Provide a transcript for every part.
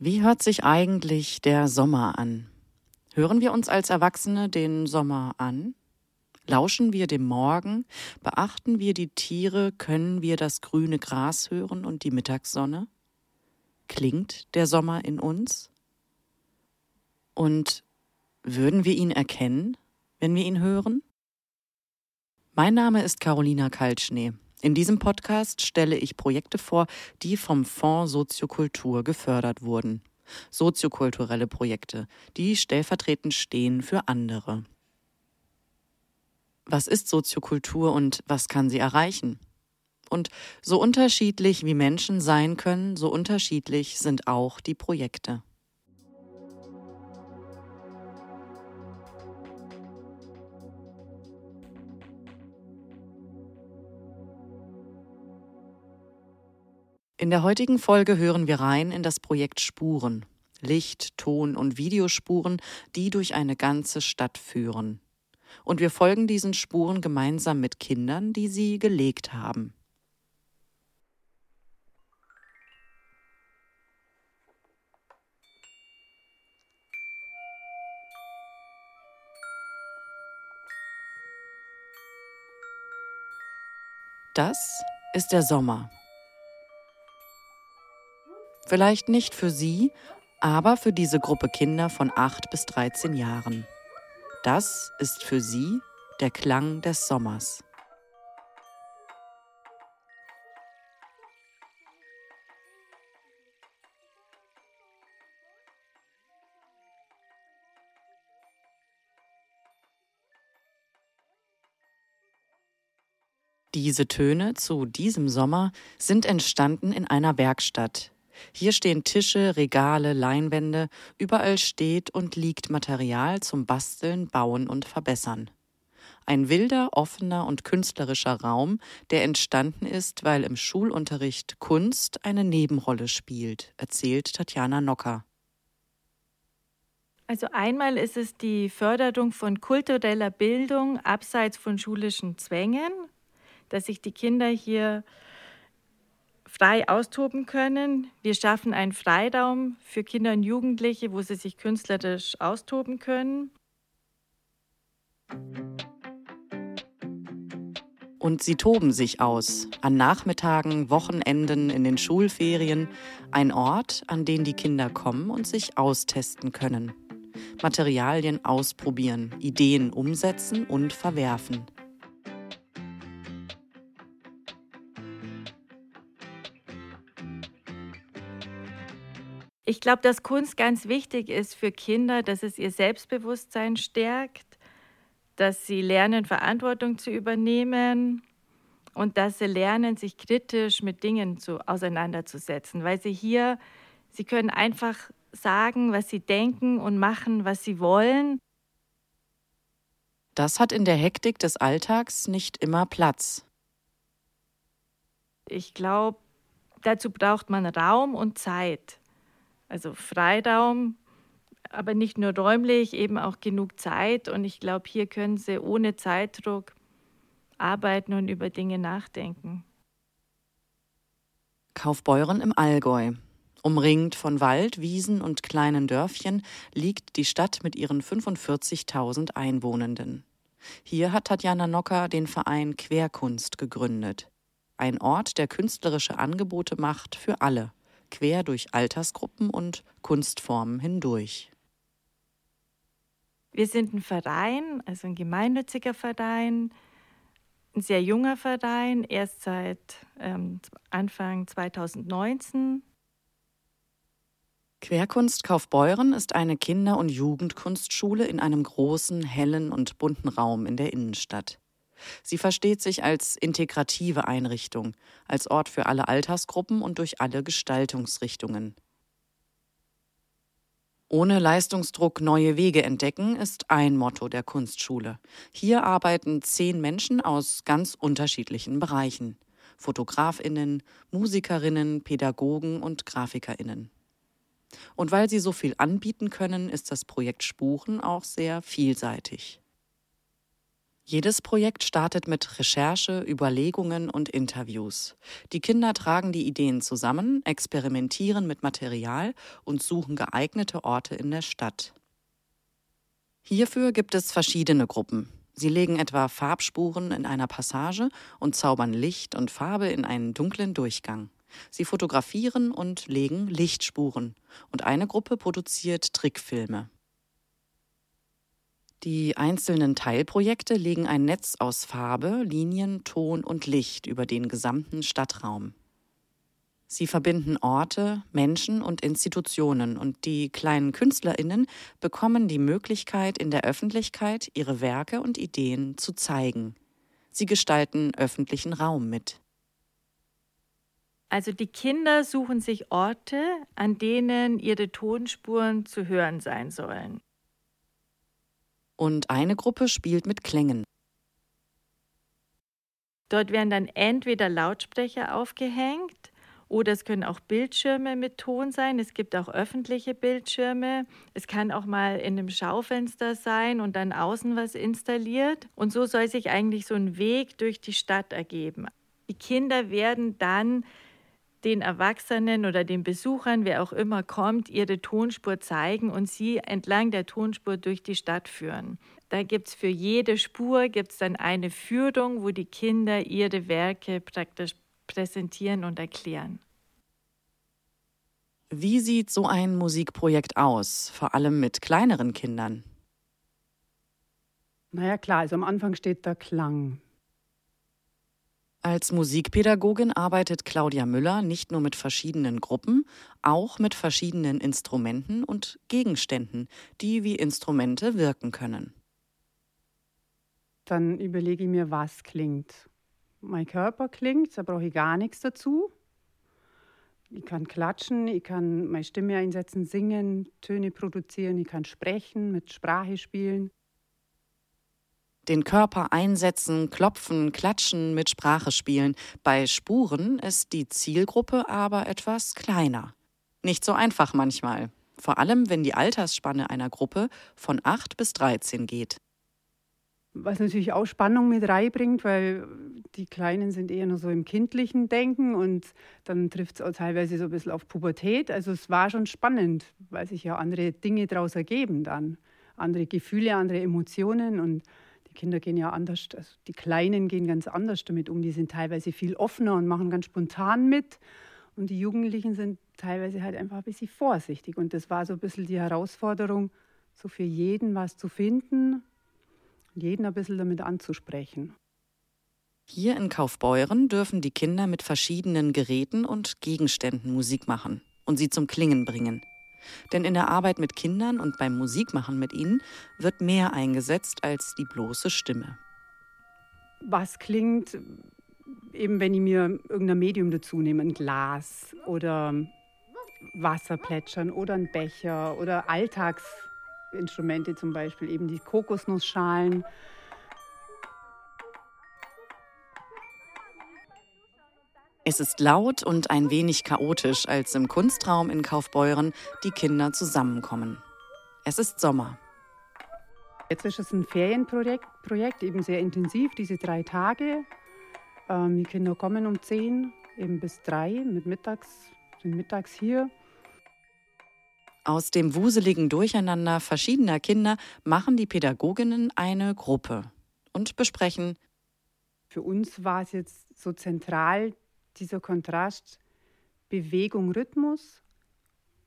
Wie hört sich eigentlich der Sommer an? Hören wir uns als Erwachsene den Sommer an? Lauschen wir dem Morgen? Beachten wir die Tiere? Können wir das grüne Gras hören und die Mittagssonne? Klingt der Sommer in uns? Und würden wir ihn erkennen, wenn wir ihn hören? Mein Name ist Carolina Kaltschnee. In diesem Podcast stelle ich Projekte vor, die vom Fonds Soziokultur gefördert wurden. Soziokulturelle Projekte, die stellvertretend stehen für andere. Was ist Soziokultur und was kann sie erreichen? Und so unterschiedlich wie Menschen sein können, so unterschiedlich sind auch die Projekte. In der heutigen Folge hören wir rein in das Projekt Spuren. Licht, Ton und Videospuren, die durch eine ganze Stadt führen. Und wir folgen diesen Spuren gemeinsam mit Kindern, die sie gelegt haben. Das ist der Sommer. Vielleicht nicht für Sie, aber für diese Gruppe Kinder von 8 bis 13 Jahren. Das ist für Sie der Klang des Sommers. Diese Töne zu diesem Sommer sind entstanden in einer Werkstatt, hier stehen Tische, Regale, Leinwände, überall steht und liegt Material zum Basteln, Bauen und Verbessern. Ein wilder, offener und künstlerischer Raum, der entstanden ist, weil im Schulunterricht Kunst eine Nebenrolle spielt, erzählt Tatjana Nocker. Also einmal ist es die Förderung von kultureller Bildung abseits von schulischen Zwängen, dass sich die Kinder hier frei austoben können. Wir schaffen einen Freiraum für Kinder und Jugendliche, wo sie sich künstlerisch austoben können. Und sie toben sich aus, an Nachmittagen, Wochenenden, in den Schulferien, ein Ort, an den die Kinder kommen und sich austesten können. Materialien ausprobieren, Ideen umsetzen und verwerfen. Ich glaube, dass Kunst ganz wichtig ist für Kinder, dass es ihr Selbstbewusstsein stärkt, dass sie lernen, Verantwortung zu übernehmen und dass sie lernen, sich kritisch mit Dingen zu, auseinanderzusetzen, weil sie hier, sie können einfach sagen, was sie denken und machen, was sie wollen. Das hat in der Hektik des Alltags nicht immer Platz. Ich glaube, dazu braucht man Raum und Zeit. Also Freiraum, aber nicht nur räumlich, eben auch genug Zeit. Und ich glaube, hier können sie ohne Zeitdruck arbeiten und über Dinge nachdenken. Kaufbeuren im Allgäu. Umringt von Wald, Wiesen und kleinen Dörfchen liegt die Stadt mit ihren 45.000 Einwohnenden. Hier hat Tatjana Nocker den Verein Querkunst gegründet. Ein Ort, der künstlerische Angebote macht für alle quer durch Altersgruppen und Kunstformen hindurch. Wir sind ein Verein, also ein gemeinnütziger Verein, ein sehr junger Verein, erst seit ähm, Anfang 2019. Querkunst Kaufbeuren ist eine Kinder- und Jugendkunstschule in einem großen, hellen und bunten Raum in der Innenstadt. Sie versteht sich als integrative Einrichtung, als Ort für alle Altersgruppen und durch alle Gestaltungsrichtungen. Ohne Leistungsdruck neue Wege entdecken ist ein Motto der Kunstschule. Hier arbeiten zehn Menschen aus ganz unterschiedlichen Bereichen. Fotografinnen, Musikerinnen, Pädagogen und Grafikerinnen. Und weil sie so viel anbieten können, ist das Projekt Spuren auch sehr vielseitig. Jedes Projekt startet mit Recherche, Überlegungen und Interviews. Die Kinder tragen die Ideen zusammen, experimentieren mit Material und suchen geeignete Orte in der Stadt. Hierfür gibt es verschiedene Gruppen. Sie legen etwa Farbspuren in einer Passage und zaubern Licht und Farbe in einen dunklen Durchgang. Sie fotografieren und legen Lichtspuren. Und eine Gruppe produziert Trickfilme. Die einzelnen Teilprojekte legen ein Netz aus Farbe, Linien, Ton und Licht über den gesamten Stadtraum. Sie verbinden Orte, Menschen und Institutionen und die kleinen Künstlerinnen bekommen die Möglichkeit, in der Öffentlichkeit ihre Werke und Ideen zu zeigen. Sie gestalten öffentlichen Raum mit. Also die Kinder suchen sich Orte, an denen ihre Tonspuren zu hören sein sollen und eine Gruppe spielt mit Klängen. Dort werden dann entweder Lautsprecher aufgehängt oder es können auch Bildschirme mit Ton sein. Es gibt auch öffentliche Bildschirme. Es kann auch mal in einem Schaufenster sein und dann außen was installiert. Und so soll sich eigentlich so ein Weg durch die Stadt ergeben. Die Kinder werden dann den Erwachsenen oder den Besuchern, wer auch immer kommt, ihre Tonspur zeigen und sie entlang der Tonspur durch die Stadt führen. Da gibt es für jede Spur gibt's dann eine Führung, wo die Kinder ihre Werke praktisch präsentieren und erklären. Wie sieht so ein Musikprojekt aus, vor allem mit kleineren Kindern? Naja klar, also am Anfang steht der Klang. Als Musikpädagogin arbeitet Claudia Müller nicht nur mit verschiedenen Gruppen, auch mit verschiedenen Instrumenten und Gegenständen, die wie Instrumente wirken können. Dann überlege ich mir, was klingt. Mein Körper klingt, da brauche ich gar nichts dazu. Ich kann klatschen, ich kann meine Stimme einsetzen, singen, Töne produzieren, ich kann sprechen, mit Sprache spielen den Körper einsetzen, klopfen, klatschen, mit Sprache spielen. Bei Spuren ist die Zielgruppe aber etwas kleiner. Nicht so einfach manchmal, vor allem wenn die Altersspanne einer Gruppe von 8 bis 13 geht. Was natürlich auch Spannung mit reinbringt, weil die Kleinen sind eher nur so im kindlichen Denken und dann trifft es auch teilweise so ein bisschen auf Pubertät. Also es war schon spannend, weil sich ja andere Dinge daraus ergeben dann. Andere Gefühle, andere Emotionen und Kinder gehen ja anders, also die Kleinen gehen ganz anders damit um. Die sind teilweise viel offener und machen ganz spontan mit. Und die Jugendlichen sind teilweise halt einfach ein bisschen vorsichtig. Und das war so ein bisschen die Herausforderung, so für jeden was zu finden und jeden ein bisschen damit anzusprechen. Hier in Kaufbeuren dürfen die Kinder mit verschiedenen Geräten und Gegenständen Musik machen und sie zum Klingen bringen. Denn in der Arbeit mit Kindern und beim Musikmachen mit ihnen wird mehr eingesetzt als die bloße Stimme. Was klingt, eben wenn ich mir irgendein Medium dazu nehme, ein Glas oder Wasser plätschern oder ein Becher oder Alltagsinstrumente zum Beispiel, eben die Kokosnussschalen Es ist laut und ein wenig chaotisch, als im Kunstraum in Kaufbeuren die Kinder zusammenkommen. Es ist Sommer. Jetzt ist es ein Ferienprojekt, Projekt, eben sehr intensiv, diese drei Tage. Ähm, die Kinder kommen um zehn, eben bis drei, mit mittags, sind mittags hier. Aus dem wuseligen Durcheinander verschiedener Kinder machen die Pädagoginnen eine Gruppe und besprechen. Für uns war es jetzt so zentral, dieser Kontrast Bewegung, Rhythmus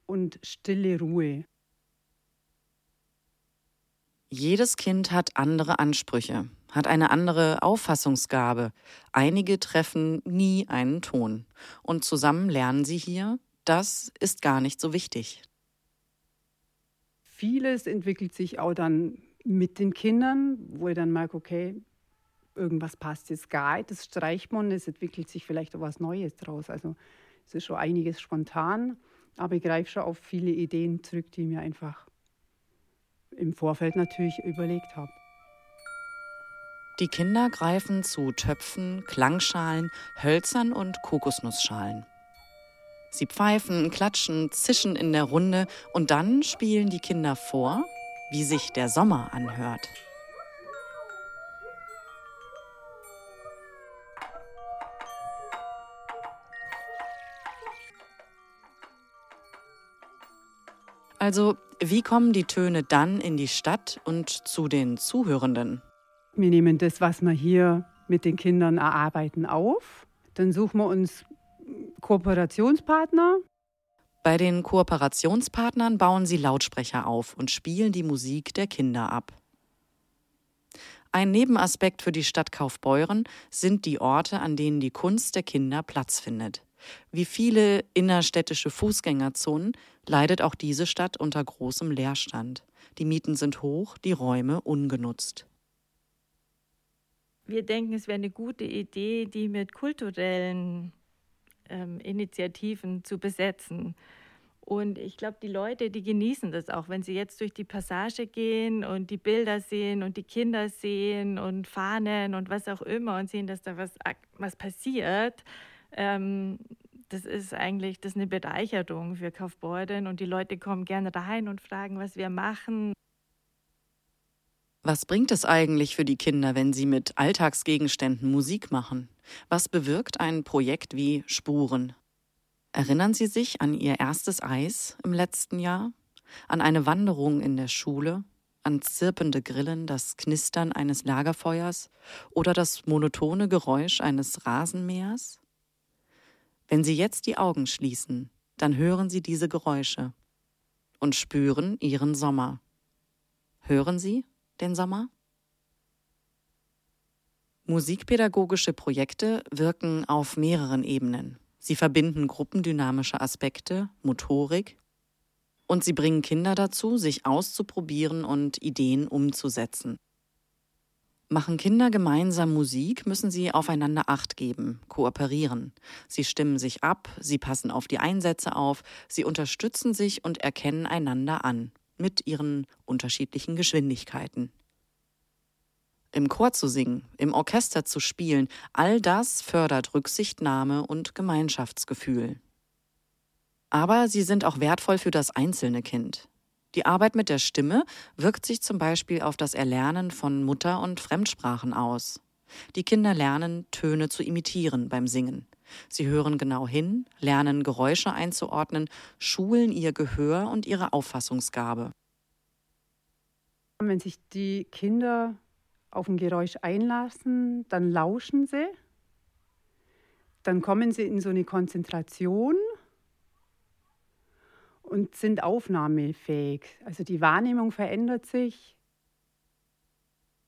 und stille Ruhe. Jedes Kind hat andere Ansprüche, hat eine andere Auffassungsgabe. Einige treffen nie einen Ton. Und zusammen lernen sie hier, das ist gar nicht so wichtig. Vieles entwickelt sich auch dann mit den Kindern, wo ich dann merke, okay, irgendwas passt jetzt gar nicht, das streicht man, es entwickelt sich vielleicht auch was Neues draus. Also es ist schon einiges spontan, aber ich greife schon auf viele Ideen zurück, die ich mir einfach im Vorfeld natürlich überlegt habe. Die Kinder greifen zu Töpfen, Klangschalen, Hölzern und Kokosnussschalen. Sie pfeifen, klatschen, zischen in der Runde und dann spielen die Kinder vor, wie sich der Sommer anhört. Also, wie kommen die Töne dann in die Stadt und zu den Zuhörenden? Wir nehmen das, was wir hier mit den Kindern erarbeiten, auf. Dann suchen wir uns Kooperationspartner. Bei den Kooperationspartnern bauen sie Lautsprecher auf und spielen die Musik der Kinder ab. Ein Nebenaspekt für die Stadt Kaufbeuren sind die Orte, an denen die Kunst der Kinder Platz findet. Wie viele innerstädtische Fußgängerzonen leidet auch diese Stadt unter großem Leerstand. Die Mieten sind hoch, die Räume ungenutzt. Wir denken, es wäre eine gute Idee, die mit kulturellen ähm, Initiativen zu besetzen. Und ich glaube, die Leute, die genießen das auch, wenn sie jetzt durch die Passage gehen und die Bilder sehen und die Kinder sehen und Fahnen und was auch immer und sehen, dass da was, was passiert. Ähm, das ist eigentlich das ist eine Bereicherung für Kaufbeuren und die Leute kommen gerne rein und fragen, was wir machen. Was bringt es eigentlich für die Kinder, wenn sie mit Alltagsgegenständen Musik machen? Was bewirkt ein Projekt wie Spuren? Erinnern Sie sich an Ihr erstes Eis im letzten Jahr? An eine Wanderung in der Schule? An zirpende Grillen, das Knistern eines Lagerfeuers oder das monotone Geräusch eines Rasenmähers? Wenn Sie jetzt die Augen schließen, dann hören Sie diese Geräusche und spüren Ihren Sommer. Hören Sie? den Sommer? Musikpädagogische Projekte wirken auf mehreren Ebenen. Sie verbinden gruppendynamische Aspekte, Motorik und sie bringen Kinder dazu, sich auszuprobieren und Ideen umzusetzen. Machen Kinder gemeinsam Musik, müssen sie aufeinander Acht geben, kooperieren. Sie stimmen sich ab, sie passen auf die Einsätze auf, sie unterstützen sich und erkennen einander an mit ihren unterschiedlichen Geschwindigkeiten. Im Chor zu singen, im Orchester zu spielen, all das fördert Rücksichtnahme und Gemeinschaftsgefühl. Aber sie sind auch wertvoll für das einzelne Kind. Die Arbeit mit der Stimme wirkt sich zum Beispiel auf das Erlernen von Mutter- und Fremdsprachen aus. Die Kinder lernen, Töne zu imitieren beim Singen. Sie hören genau hin, lernen Geräusche einzuordnen, schulen ihr Gehör und ihre Auffassungsgabe. Wenn sich die Kinder auf ein Geräusch einlassen, dann lauschen sie, dann kommen sie in so eine Konzentration und sind aufnahmefähig. Also die Wahrnehmung verändert sich.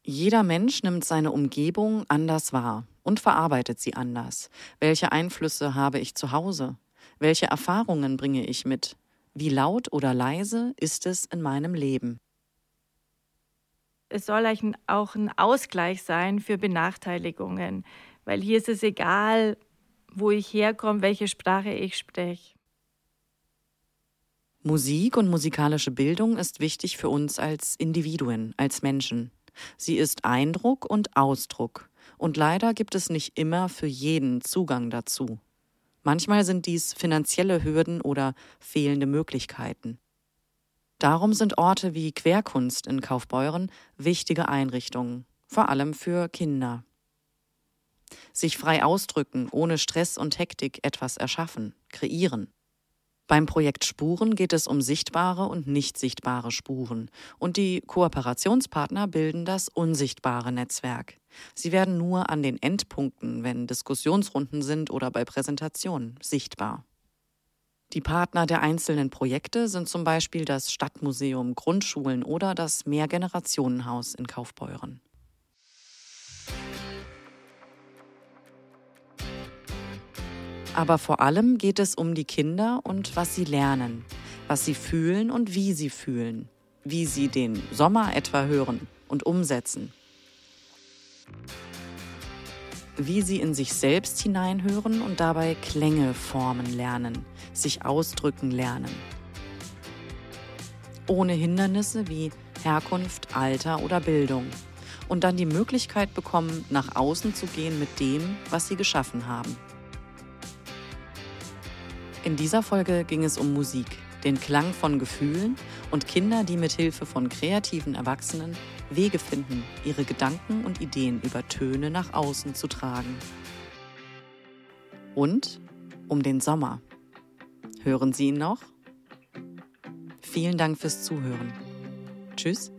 Jeder Mensch nimmt seine Umgebung anders wahr und verarbeitet sie anders. Welche Einflüsse habe ich zu Hause? Welche Erfahrungen bringe ich mit? Wie laut oder leise ist es in meinem Leben? Es soll auch ein Ausgleich sein für Benachteiligungen, weil hier ist es egal, wo ich herkomme, welche Sprache ich spreche. Musik und musikalische Bildung ist wichtig für uns als Individuen, als Menschen. Sie ist Eindruck und Ausdruck. Und leider gibt es nicht immer für jeden Zugang dazu. Manchmal sind dies finanzielle Hürden oder fehlende Möglichkeiten. Darum sind Orte wie Querkunst in Kaufbeuren wichtige Einrichtungen, vor allem für Kinder. Sich frei ausdrücken, ohne Stress und Hektik etwas erschaffen, kreieren. Beim Projekt Spuren geht es um sichtbare und nicht sichtbare Spuren, und die Kooperationspartner bilden das unsichtbare Netzwerk. Sie werden nur an den Endpunkten, wenn Diskussionsrunden sind oder bei Präsentationen, sichtbar. Die Partner der einzelnen Projekte sind zum Beispiel das Stadtmuseum Grundschulen oder das Mehrgenerationenhaus in Kaufbeuren. Aber vor allem geht es um die Kinder und was sie lernen, was sie fühlen und wie sie fühlen, wie sie den Sommer etwa hören und umsetzen, wie sie in sich selbst hineinhören und dabei Klänge formen lernen, sich ausdrücken lernen. Ohne Hindernisse wie Herkunft, Alter oder Bildung. Und dann die Möglichkeit bekommen, nach außen zu gehen mit dem, was sie geschaffen haben. In dieser Folge ging es um Musik, den Klang von Gefühlen und Kinder, die mit Hilfe von kreativen Erwachsenen Wege finden, ihre Gedanken und Ideen über Töne nach außen zu tragen. Und um den Sommer. Hören Sie ihn noch? Vielen Dank fürs Zuhören. Tschüss.